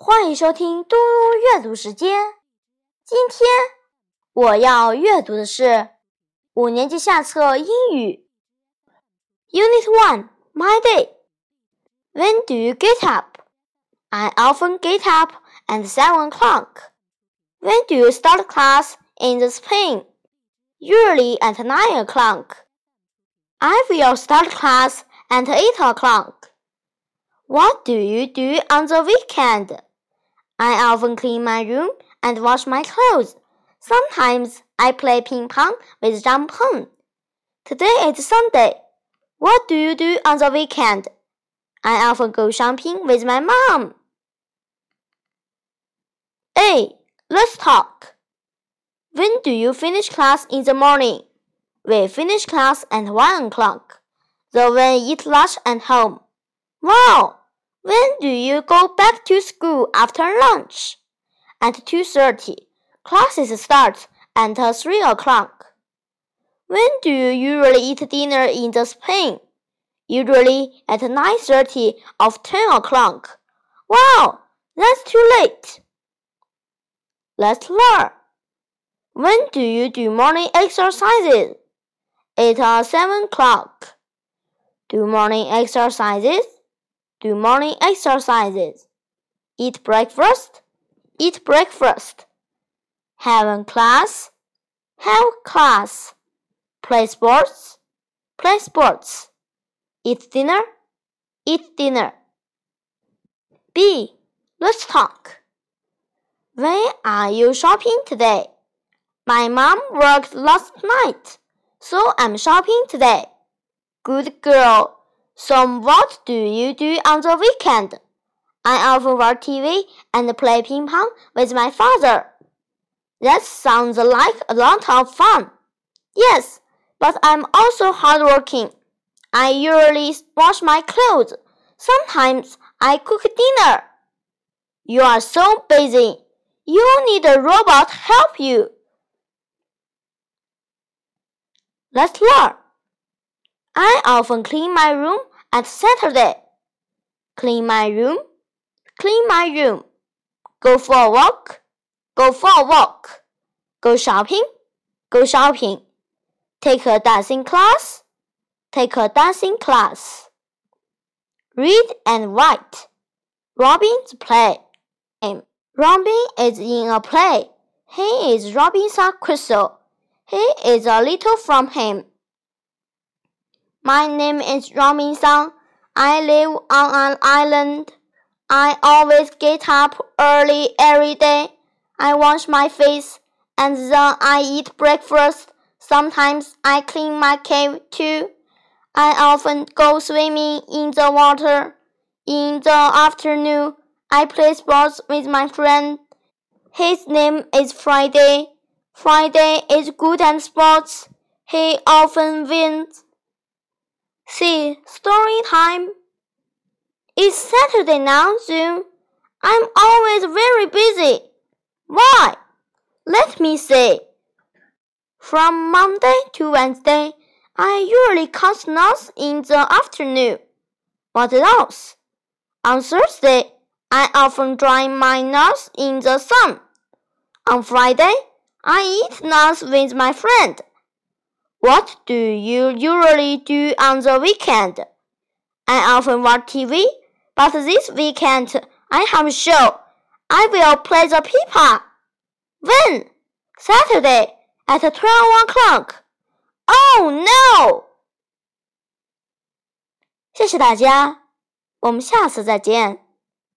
欢迎收听嘟嘟阅读时间。今天我要阅读的是五年级下册英语 Unit One My Day. When do you get up? I often get up at seven o'clock. When do you start class in the spring? Usually at nine o'clock. I will start class at eight o'clock. What do you do on the weekend? I often clean my room and wash my clothes. Sometimes I play ping pong with Zhang Peng. Today is Sunday. What do you do on the weekend? I often go shopping with my mom. A. Let's talk. When do you finish class in the morning? We finish class at 1 o'clock. Then we eat lunch at home. Wow! When do you go back to school after lunch? At 2.30. Classes start at 3 o'clock. When do you usually eat dinner in the spring? Usually at 9.30 or 10 o'clock. Wow, that's too late. Let's learn. When do you do morning exercises? At 7 o'clock. Do morning exercises? Do morning exercises, eat breakfast, eat breakfast, have a class, have class, play sports, play sports, eat dinner, eat dinner. B. Let's talk. Where are you shopping today? My mom worked last night, so I'm shopping today. Good girl. So what do you do on the weekend? I often watch TV and play ping pong with my father. That sounds like a lot of fun. Yes, but I'm also hardworking. I usually wash my clothes. Sometimes I cook dinner. You are so busy. You need a robot help you. Let's learn. I often clean my room at Saturday. Clean my room, clean my room. Go for a walk, go for a walk. Go shopping, go shopping. Take a dancing class, take a dancing class. Read and write. Robin's play. Robin is in a play. He is Robinson Crusoe. He is a little from him. My name is Robinson. I live on an island. I always get up early every day. I wash my face and then I eat breakfast. Sometimes I clean my cave too. I often go swimming in the water. In the afternoon, I play sports with my friend. His name is Friday. Friday is good at sports. He often wins. See, story time. It's Saturday now, Zoom. I'm always very busy. Why? Let me see. From Monday to Wednesday, I usually cut nuts in the afternoon. What else? On Thursday, I often dry my nuts in the sun. On Friday, I eat nuts with my friend. What do you usually do on the weekend? I often watch TV, but this weekend I have a show. I will play the pipa. When? Saturday at 12 o'clock. Oh no! 谢谢大家，我们下次再见。